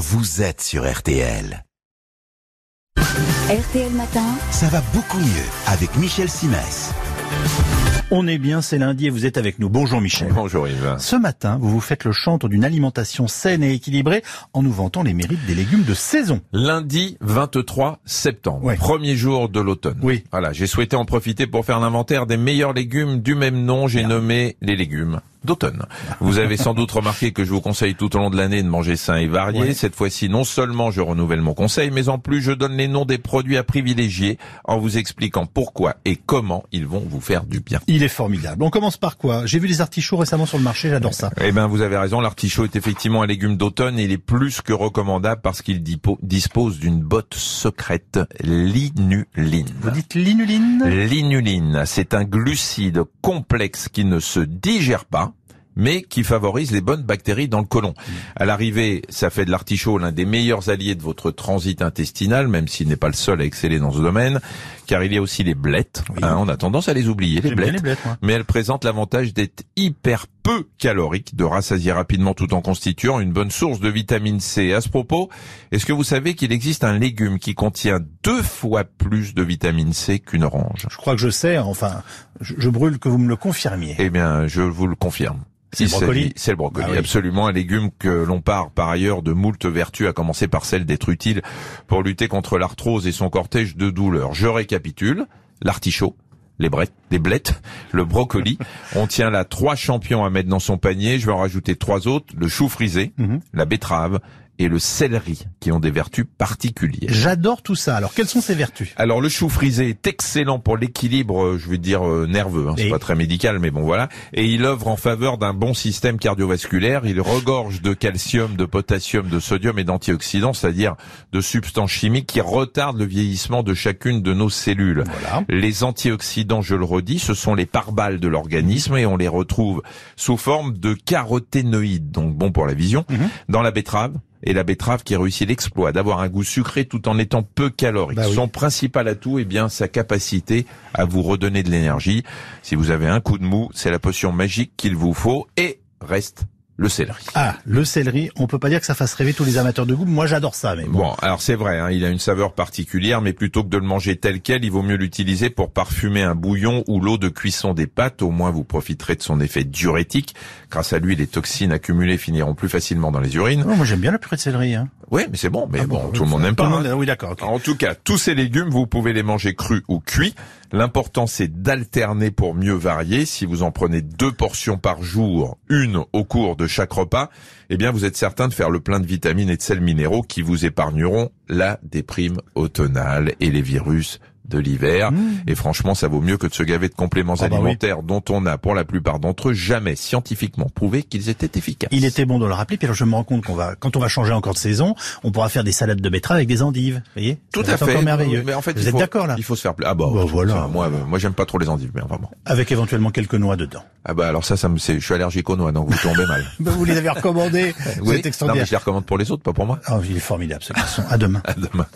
vous êtes sur RTL. RTL Matin, Ça va beaucoup mieux avec Michel Simès. On est bien, c'est lundi et vous êtes avec nous. Bonjour Michel. Bonjour Yves. Ce matin, vous vous faites le chantre d'une alimentation saine et équilibrée en nous vantant les mérites des légumes de saison. Lundi 23 septembre, Ouais. premier jour de l'automne. Oui. Voilà, j'ai souhaité en profiter pour faire l'inventaire des meilleurs légumes du même nom. J'ai nommé les légumes d'automne. Vous avez sans doute remarqué que je vous conseille tout au long de l'année de manger sain et varié. Ouais. Cette fois-ci, non seulement je renouvelle mon conseil, mais en plus je donne les noms des produits à privilégier en vous expliquant pourquoi et comment ils vont vous faire du bien. Il est formidable. On commence par quoi? J'ai vu des artichauts récemment sur le marché, j'adore ça. Eh ben, vous avez raison, l'artichaut est effectivement un légume d'automne et il est plus que recommandable parce qu'il dispose d'une botte secrète, l'inuline. Vous dites l'inuline? L'inuline, c'est un glucide complexe qui ne se digère pas mais qui favorise les bonnes bactéries dans le côlon. À l'arrivée, ça fait de l'artichaut l'un des meilleurs alliés de votre transit intestinal, même s'il n'est pas le seul à exceller dans ce domaine, car il y a aussi les blettes. Oui. Hein, on a tendance à les oublier, les blettes les blettes, mais elle présente l'avantage d'être hyper peu calorique, de rassasier rapidement tout en constituant une bonne source de vitamine C. À ce propos, est-ce que vous savez qu'il existe un légume qui contient deux fois plus de vitamine C qu'une orange? Je crois que je sais, enfin, je, je brûle que vous me le confirmiez. Eh bien, je vous le confirme. C'est le brocoli? C'est le brocoli, Ah oui. absolument un légume que l'on part par ailleurs de moult vertus, à commencer par celle d'être utile pour lutter contre l'arthrose et son cortège de douleurs. Je récapitule, l'artichaut, les brettes, les blettes, le brocoli. On tient là trois champions à mettre dans son panier. Je vais en rajouter trois autres, le chou frisé, Mhm. la betterave et le céleri, qui ont des vertus particulières. J'adore tout ça. Alors, quelles sont ses vertus? Alors le chou frisé est excellent pour l'équilibre, euh, je veux dire euh, nerveux, hein, c'est Et- pas très médical, mais bon voilà. Et il œuvre en faveur d'un bon système cardiovasculaire. Il regorge de calcium, de potassium, de sodium et d'antioxydants, c'est-à-dire de substances chimiques qui retardent le vieillissement de chacune de nos cellules. Voilà. Les antioxydants, je le redis, ce sont les pare-balles de l'organisme et on les retrouve sous forme de caroténoïdes, donc bon pour la vision, Mhm. dans la betterave. Et la betterave qui réussit l'exploit d'avoir un goût sucré tout en étant peu calorique. Bah oui. Son principal atout, eh bien, sa capacité à vous redonner de l'énergie. Si vous avez un coup de mou, c'est la potion magique qu'il vous faut et reste le céleri. Ah, le céleri, on peut pas dire que ça fasse rêver tous les amateurs de goût. Moi, j'adore ça, mais bon. Bon, alors c'est vrai, hein, il a une saveur particulière, mais plutôt que de le manger tel quel, il vaut mieux l'utiliser pour parfumer un bouillon ou l'eau de cuisson des pâtes. Au moins, vous profiterez de son effet diurétique. Grâce à lui, les toxines accumulées finiront plus facilement dans les urines. Oh, moi, j'aime bien la purée de céleri. Hein. Oui, mais c'est bon, mais Ah bon, oui, tout le monde n'aime tout pas. le monde- hein. Oui, d'accord. En tout cas, tous ces légumes, vous pouvez les manger crus ou cuits. L'important, c'est d'alterner pour mieux varier. Si vous en prenez deux portions par jour, une au cours de chaque repas, eh bien, vous êtes certain de faire le plein de vitamines et de sels minéraux qui vous épargneront la déprime automnale et les virus de l'hiver. Et franchement, ça vaut mieux que de se gaver de compléments Mmh. Ah bah oui. alimentaires dont on a, pour la plupart d'entre eux, jamais scientifiquement prouvé qu'ils étaient efficaces. Il était bon de le rappeler, puis alors je me rends compte qu'on va, quand on va changer encore de saison, on pourra faire des salades de betterave avec des endives. Vous voyez? Tout Ça à fait. merveilleux. Mais en fait, Vous êtes d'accord là? Il faut se faire plaisir. Ah bah, Bah, voilà. moi, euh, moi, j'aime pas trop les endives, mais enfin bon. Avec éventuellement quelques noix dedans. Ah bah alors ça, ça me, c'est, je suis allergique aux noix, donc vous tombez mal. Ben, vous les avez recommandés. Vous Oui. êtes Non, mais je les recommande pour les autres, pas pour moi. Oh, il est formidable ce garçon. À demain. À demain.